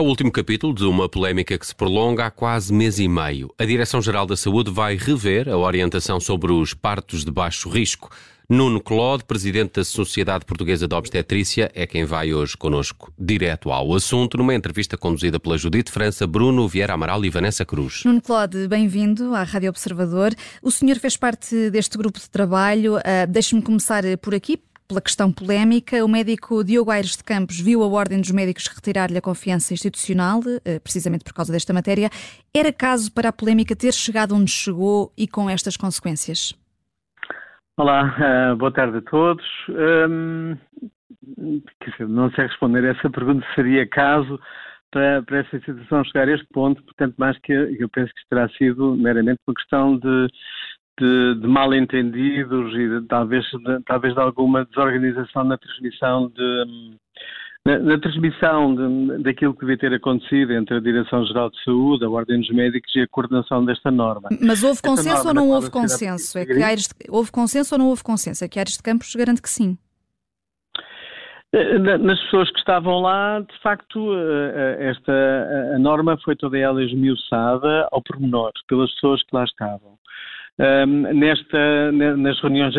É o último capítulo de uma polémica que se prolonga há quase mês e meio. A Direção-Geral da Saúde vai rever a orientação sobre os partos de baixo risco. Nuno Claude, presidente da Sociedade Portuguesa de Obstetrícia, é quem vai hoje conosco direto ao assunto, numa entrevista conduzida pela Judite França, Bruno Vieira Amaral e Vanessa Cruz. Nuno Claude, bem-vindo à Rádio Observador. O senhor fez parte deste grupo de trabalho. Uh, Deixe-me começar por aqui, pela questão polémica. O médico Diogo Aires de Campos viu a Ordem dos Médicos retirar-lhe a confiança institucional, uh, precisamente por causa desta matéria. Era caso para a polémica ter chegado onde chegou e com estas consequências? Olá, uh, boa tarde a todos. Um, dizer, não sei responder essa pergunta, seria caso para, para essa situação chegar a este ponto, portanto, mais que eu penso que terá sido meramente uma questão de, de, de mal entendidos e de, talvez, de, talvez de alguma desorganização na transmissão de na, na transmissão de, daquilo que devia ter acontecido entre a Direção-Geral de Saúde, a Ordem dos Médicos e a coordenação desta norma. Mas houve consenso ou não houve consenso? É que Aires de, houve consenso ou não houve consenso? É que Aires de Campos garante que sim. Eh, nas pessoas que estavam lá, de facto, eh, eh, esta a norma foi toda ela esmiuçada ao pormenor pelas pessoas que lá estavam. Um, nesta, nas reuniões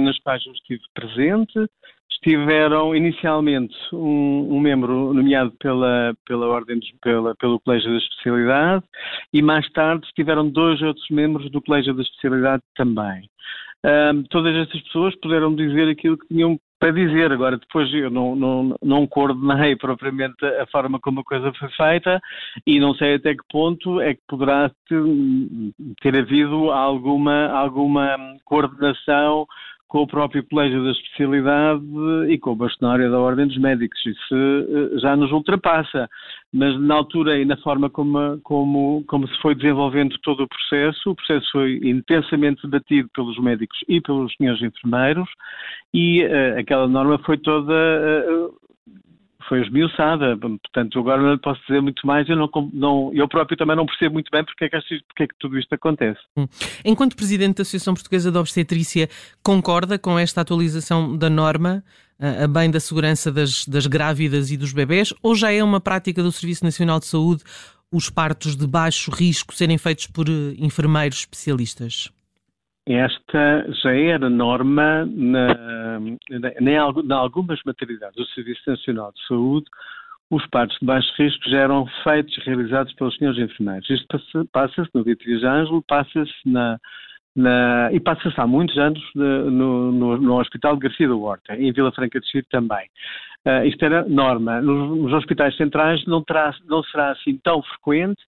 nas quais eu estive presente, estiveram inicialmente um, um, membro nomeado pela, pela ordem pela, pelo Colégio da Especialidade e mais tarde estiveram dois outros membros do Colégio da Especialidade também. Um, todas estas pessoas puderam dizer aquilo que tinham para dizer. Agora, depois eu não, não, não coordenei propriamente a forma como a coisa foi feita e não sei até que ponto é que poderá ter, ter havido alguma, alguma coordenação com o próprio Colégio da Especialidade e com o bastonário da Ordem dos Médicos. Isso eh, já nos ultrapassa. Mas na altura e na forma como, como, como se foi desenvolvendo todo o processo, o processo foi intensamente debatido pelos médicos e pelos senhores enfermeiros e uh, aquela norma foi toda uh, foi esmiuçada, portanto agora não lhe posso dizer muito mais, eu, não, não, eu próprio também não percebo muito bem porque é, que, porque é que tudo isto acontece. Hum. Enquanto Presidente da Associação Portuguesa de Obstetrícia, concorda com esta atualização da norma a bem da segurança das, das grávidas e dos bebés, ou já é uma prática do Serviço Nacional de Saúde os partos de baixo risco serem feitos por eh, enfermeiros especialistas? Esta já era norma na, na, em algumas maternidades do Serviço Nacional de Saúde, os partos de baixo risco já eram feitos realizados pelos senhores enfermeiros. Isto passa-se no Beatriz Ângelo, passa-se na, na, e passa-se há muitos anos no, no, no, Hospital de Garcia da Horta, em Vila Franca de Xir também. Uh, isto era norma. Nos, nos hospitais centrais não, terá, não será assim tão frequente,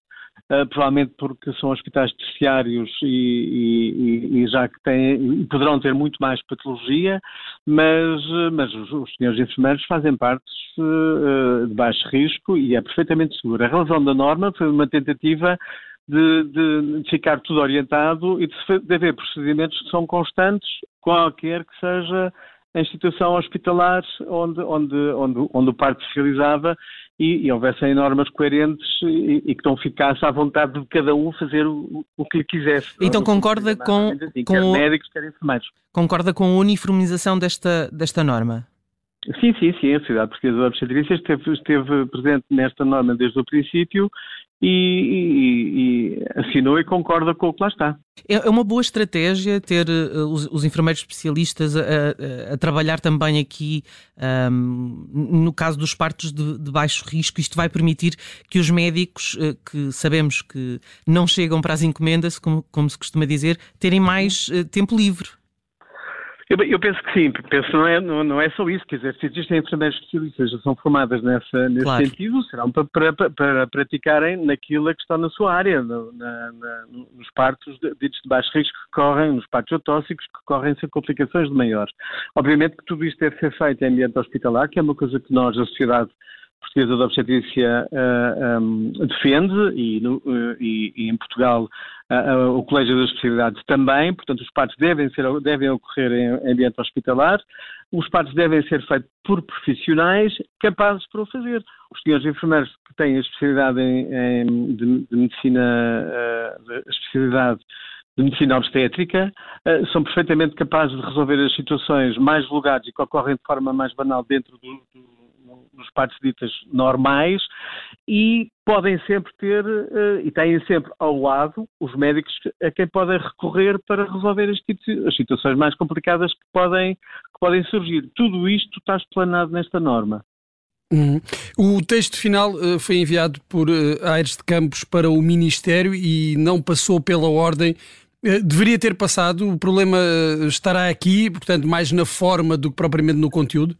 Uh, provavelmente porque são hospitais terciários e, e, e, já que têm, poderão ter muito mais patologia, mas, mas os, os senhores enfermeiros fazem parte uh, de baixo risco e é perfeitamente seguro. A razão da norma foi uma tentativa de, de, de ficar tudo orientado e de, de haver procedimentos que são constantes, qualquer que seja a instituição hospitalar onde, onde, onde, onde o parto se realizava e, e houvessem normas coerentes e, e, que não ficasse à vontade de cada um fazer o, o que lhe quisesse. Então concorda com, assim, com quer médicos, quer enfermeiros. Concorda com a uniformização desta, desta norma? Sim, sim, sim. A Sociedade Portuguesa de Obstetrícia esteve, esteve presente nesta norma desde o princípio e, e, e, assinou e concorda com o que lá está. É, é uma boa estratégia ter uh, os, os, enfermeiros especialistas a, a, a trabalhar também aqui um, no caso dos partos de, de, baixo risco. Isto vai permitir que os médicos, uh, que sabemos que não chegam para as encomendas, como, como se costuma dizer, terem mais uh, tempo livre. Eu, eu, penso que sim, penso que não é, não, não, é só isso, quer dizer, se existem enfermeiras especialistas que são formadas nessa, nesse claro. sentido, serão para, para, para, praticarem naquilo que está na sua área, no, na, na, nos partos ditos de baixo risco que correm, nos partos autóxicos que correm sem complicações de maiores. Obviamente que tudo isto deve ser feito em ambiente hospitalar, que é uma coisa que nós, a sociedade Portuguesa de Obstetrícia uh, eh, um, defende e, no, uh, e, e, em Portugal o Colégio das Especialidades também, portanto os partos devem, ser, devem ocorrer em ambiente hospitalar, os partos devem ser feitos por profissionais capazes para o fazer. Os senhores enfermeiros que têm a especialidade em, em de, de, medicina, de especialidade de medicina obstétrica, são perfeitamente capazes de resolver as situações mais vulgares e que ocorrem de forma mais banal dentro do, do nos partes ditas normais e podem sempre ter uh, e têm sempre ao lado os médicos a quem podem recorrer para resolver este tipo de as situações mais complicadas que podem, que podem surgir. Tudo isto está explanado nesta norma. Uhum. O texto final uh, foi enviado por uh, Aires de Campos para o Ministério e não passou pela ordem. Deveria ter passado. O problema estará aqui, portanto, mais na forma do que propriamente no conteúdo?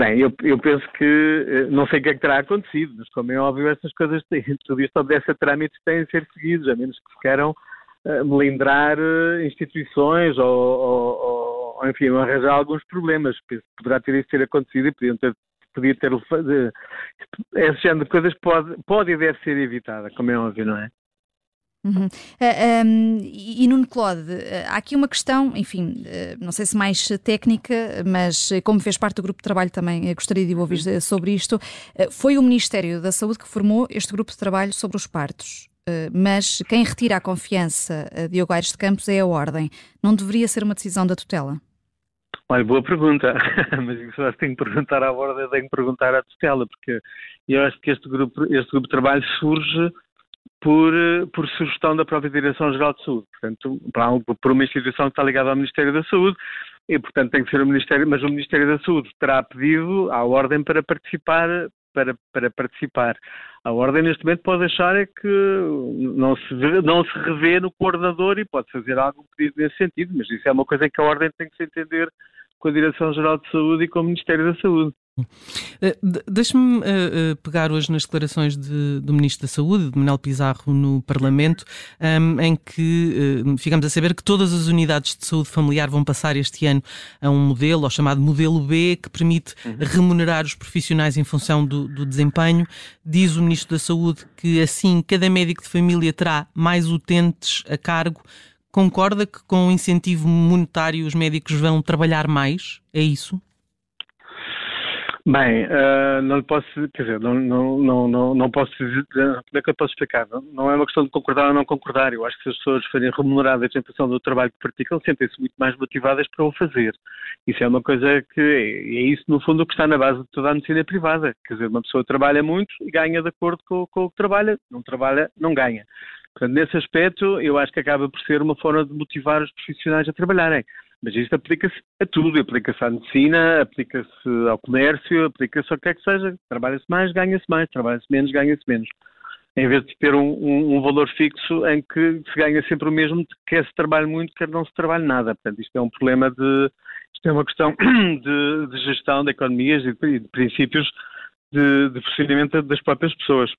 Bem, eu, eu penso que não sei o que é que terá acontecido, mas como é óbvio, essas coisas têm, tudo isto obedece a trâmites que têm de ser seguidos, a menos que se queiram melindrar instituições ou, ou ou enfim, arranjar alguns problemas. Poderá ter isso ter acontecido e podiam ter, podia ter. Esse género de coisas pode, pode e deve ser evitada, como é óbvio, não é? Uhum. Uh, eh, um, ehm, e Nuno Claude, uh, há aqui uma questão, enfim, uh, não sei se mais técnica, mas como fez parte do grupo de trabalho também, gostaria de ouvir sobre isto. foi o Ministério da Saúde que formou este grupo de trabalho sobre os partos. mas quem retira a confiança de Diogo Aires de Campos é a Ordem. Não deveria ser uma decisão da tutela? Olha, boa pergunta, mas isso acho que tenho que perguntar à borda, tenho que perguntar à tutela, porque eu acho que este grupo, este grupo de trabalho surge por, por sugestão da própria Direção-Geral de Saúde, portanto, por uma instituição que está ligada ao Ministério da Saúde, e portanto tem que ser o Ministério, mas o Ministério da Saúde terá pedido à Ordem para participar, para, para participar. A Ordem neste momento pode achar é que não se, não se revê no coordenador e pode fazer algo pedido nesse sentido, mas isso é uma coisa que a Ordem tem que se entender com a Direção-Geral de Saúde e com o Ministério da Saúde. Eh, deixe-me uh, pegar hoje nas declarações de, do Ministro da Saúde, de Manuel Pizarro, no Parlamento, um, ehm, em que ficamos a saber que todas as unidades de saúde familiar vão passar este ano a um modelo, ao chamado modelo B, que permite uhum. remunerar os profissionais em função do, do, desempenho. Diz o Ministro da Saúde que assim cada médico de família terá mais utentes a cargo Concorda que com o incentivo monetário os médicos vão trabalhar mais? É isso? Bem, uh, não posso, quer dizer, não, não, não, não, posso dizer, como é que eu posso explicar? Não, não, é uma questão de concordar ou não concordar. Eu acho que se as pessoas forem remuneradas em função do trabalho que praticam, sentem-se muito mais motivadas para o fazer. Isso é uma coisa que, é, é isso no fundo que está na base de toda a medicina privada. Quer dizer, uma pessoa trabalha muito e ganha de acordo com, com o que trabalha, não trabalha, não ganha. Portanto, nesse aspecto, eu acho que acaba por ser uma forma de motivar os profissionais a trabalharem. Mas isto aplica-se a tudo, aplica-se à medicina, aplica-se ao comércio, aplica-se ao que é que seja. Trabalha-se mais, ganha-se mais, trabalha-se menos, ganha-se menos. Em vez de ter um, um, um, valor fixo em que se ganha sempre o mesmo, quer se trabalhe muito, quer não se trabalhe nada. Portanto, isto é um problema de. Isto é uma questão de, de gestão de economias e de, de princípios de, de funcionamento das próprias pessoas.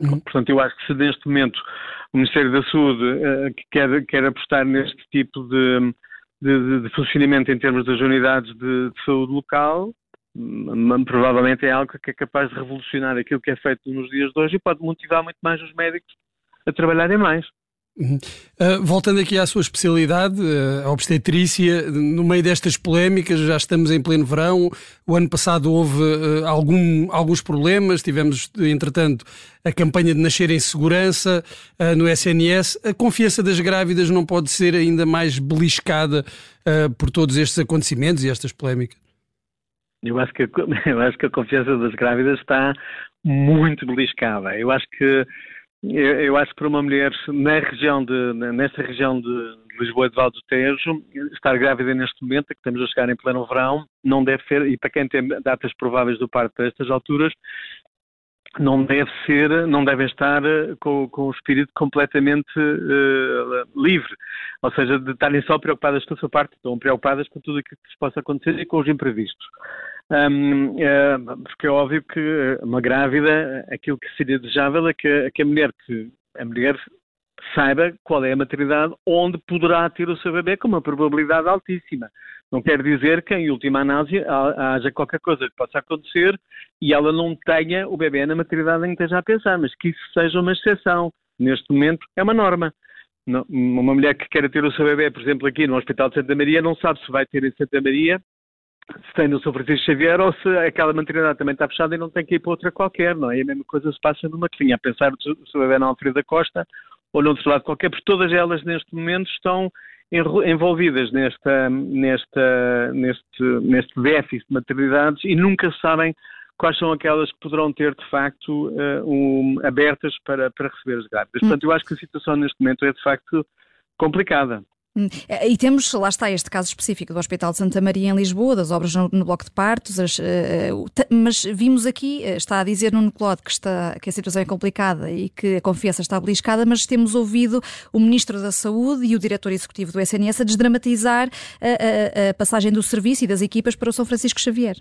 Uhum. Portanto, eu acho que se neste momento o Ministério da Saúde uh, quer, quer apostar neste tipo de, de, de, funcionamento em termos das unidades de, de saúde local, um, provavelmente é algo que é capaz de revolucionar aquilo que é feito nos dias de hoje e pode motivar muito mais os médicos a trabalharem mais. Uh, voltando aqui à sua especialidade, uh, a obstetrícia, no meio destas polémicas, já estamos em pleno verão. O ano passado houve uh, algum, alguns problemas, tivemos, entretanto, a campanha de nascer em segurança no SNS. A confiança das grávidas não pode ser ainda mais beliscada por todos estes acontecimentos e estas polémicas? Eu acho, que, eu acho que a confiança das grávidas está muito beliscada. Eu acho que eu, eu, acho que para uma mulher na região de, nesta região de Lisboa de do Tejo, estar grávida neste momento, que estamos a chegar em pleno verão, não deve ser, e para quem tem datas prováveis do parto para estas alturas, não deve ser, não devem estar eh, com, com o espírito completamente uh, livre, ou seja, de estarem só preocupadas com a sua parte, estão preocupadas com tudo aquilo que lhes possa acontecer e com os imprevistos. Um, é, porque é óbvio que uma grávida, aquilo que seria desejável é que, que a mulher que a mulher saiba qual é a maternidade onde poderá ter o seu bebê com uma probabilidade altíssima. Não quer dizer que, em última análise, haja qualquer coisa que possa acontecer e ela não tenha o bebê na maternidade em que esteja a pensar, mas que isso seja uma exceção. Neste momento, é uma norma. Uma mulher que queira ter o seu bebê, por exemplo, aqui no Hospital de Santa Maria, não sabe se vai ter em Santa Maria se tem no São Francisco Xavier ou se aquela maternidade também está fechada e não tem que ir para outra qualquer, não é? E a mesma coisa se passa numa que vinha a pensar se o bebê na Alfredo da Costa ou no outro lado qualquer, porque todas elas neste momento estão envolvidas nesta, nesta, neste, neste déficit de maternidades e nunca sabem quais são aquelas que poderão ter, de facto, uh, um, abertas para, para receber as grávidas. Hum. Portanto, eu acho que a situação neste momento é, de facto, complicada. Hum, e temos, lá está, este caso específico do Hospital de Santa Maria em Lisboa, das obras no, no bloco de partos, as, uh, mas vimos aqui, está a dizer no Clode que, está, que a situação é complicada e que a confiança está beliscada, mas temos ouvido o Ministro da Saúde e o Diretor Executivo do SNS a desdramatizar a, a, a passagem do serviço e das equipas para o São Francisco Xavier.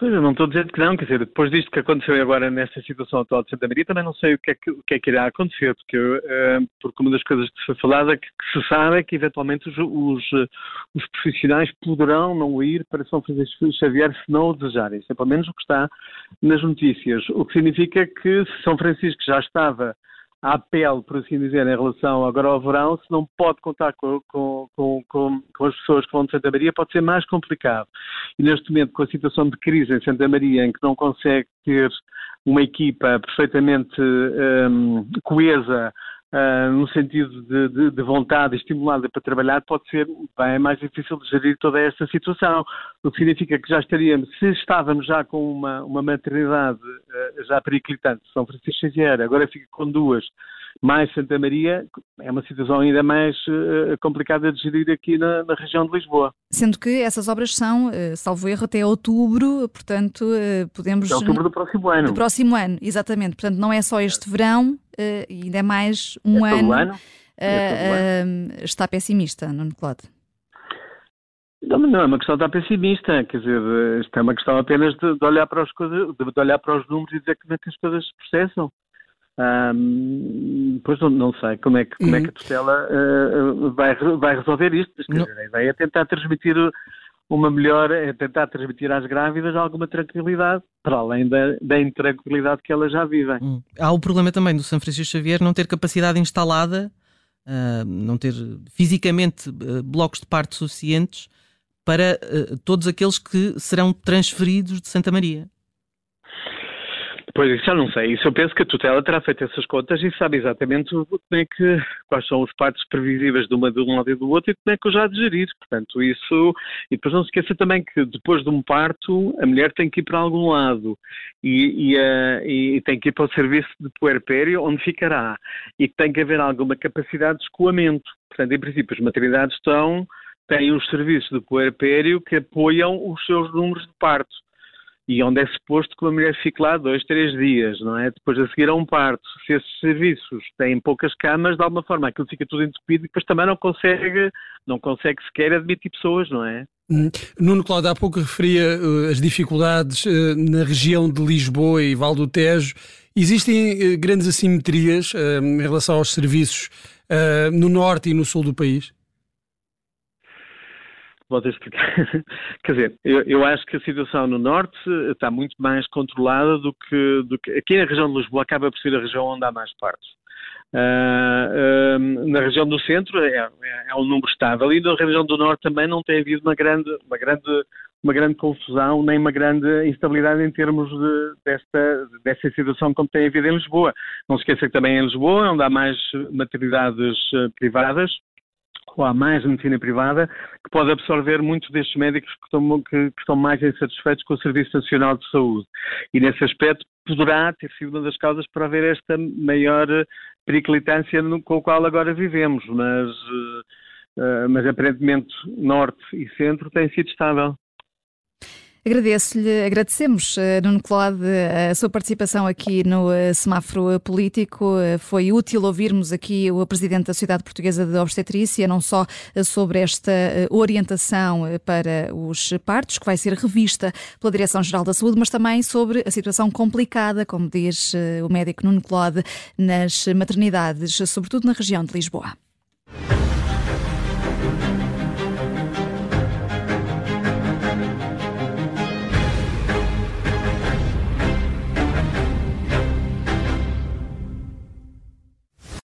Pois, eu não estou dizendo que não, quer dizer, depois disto que aconteceu agora nesta situação atual de Santa Maria, também não sei o que é que, o que, é que irá acontecer, porque, uh, porque uma das coisas que foi falada, que, que se sabe é que eventualmente os, os, os, profissionais poderão não ir para São Francisco Xavier se não o desejarem, isso é pelo menos o que está nas notícias, o que significa que São Francisco já estava à pele, por assim dizer, em relação agora ao verão, se não pode contar com, com, com, com, as pessoas que vão de Santa Maria, pode ser mais complicado. E neste momento, com a situação de crise em Santa Maria, em que não consegue ter uma equipa perfeitamente um, coesa, Uh, no sentido de, de, de, vontade estimulada para trabalhar, pode ser bem mais difícil de gerir toda esta situação. O que significa que já estaríamos, se estávamos já com uma, uma maternidade uh, já periclitante, São Francisco Xavier, agora fica com duas, mais Santa Maria, é uma situação ainda mais uh, complicada de gerir aqui na, na, região de Lisboa. Sendo que essas obras são, uh, salvo erro, até outubro, portanto uh, podemos... Até outubro do próximo ano. Do próximo ano, exatamente. Portanto não é só este verão, ainda é mais um é ano. ano. É ano. está pessimista, Nuno Claude? Não, não é uma questão de estar pessimista, quer dizer, isto é uma questão apenas de, de olhar para as coisas, de, olhar para os números e dizer como é que as coisas se processam. Um, pois não, não, sei como é que, como é que a tutela uh, vai, vai resolver isto. A ideia é tentar transmitir uma melhor, é tentar transmitir às grávidas alguma tranquilidade, para além da, da intranquilidade que elas já vivem. Hum. Há o problema também do São Francisco Xavier não ter capacidade instalada, uh, não ter fisicamente uh, blocos de parto suficientes para todos aqueles que serão transferidos de Santa Maria. Pois já não sei. Isso eu penso que a tutela terá feito essas contas e sabe exatamente como é que, quais são os partos previsíveis de, uma, de um lado e do outro e como é que eu já de gerir. Portanto, isso. E depois não se esqueça também que depois de um parto a mulher tem que ir para algum lado e, e, uh, e tem que ir para o serviço de puerpério onde ficará e tem que haver alguma capacidade de escoamento. Portanto, em princípio, as maternidades estão, têm os serviços de puerpério que apoiam os seus números de parto e onde é suposto que uma mulher fique lá dois, três dias, não é? Depois a seguir a um parto. Se esses serviços têm poucas camas, de alguma forma aquilo fica tudo entupido e depois também não consegue, não consegue sequer admitir pessoas, não é? Hum. Nuno Cláudio, há pouco referia uh, as dificuldades uh, na região de Lisboa e Val do Tejo. Existem uh, grandes assimetrias em relação aos serviços no norte e no sul do país? Vou explicar. Quer dizer, eu, eu, acho que a situação no Norte está muito mais controlada do que, do que, Aqui na região de Lisboa acaba por ser a região onde há mais partos. Uh, uh, na região do centro é, é, é, um número estável e na região do norte também não tem havido uma grande, uma grande, uma grande confusão nem uma grande instabilidade em termos de, desta, desta situação como tem havido em Lisboa. Não se esqueça que também em Lisboa, é onde há mais maternidades uh, privadas, há mais medicina privada, que pode absorver muitos destes médicos que estão, que, que estão mais insatisfeitos com o Serviço Nacional de Saúde. E nesse aspecto poderá ter sido uma das causas para haver esta maior periclitância no, com a qual agora vivemos, mas, uh, mas aparentemente norte e centro tem sido estável. Agradeço-lhe, agradecemos, eh, Nuno Claude, a sua participação aqui no eh, semáforo político. Eh, foi útil ouvirmos aqui o Presidente da Sociedade Portuguesa de Obstetrícia, não só sobre esta orientação para os partos, que vai ser revista pela Direção-Geral da Saúde, mas também sobre a situação complicada, como diz o médico Nuno Claude, nas maternidades, sobretudo na região de Lisboa.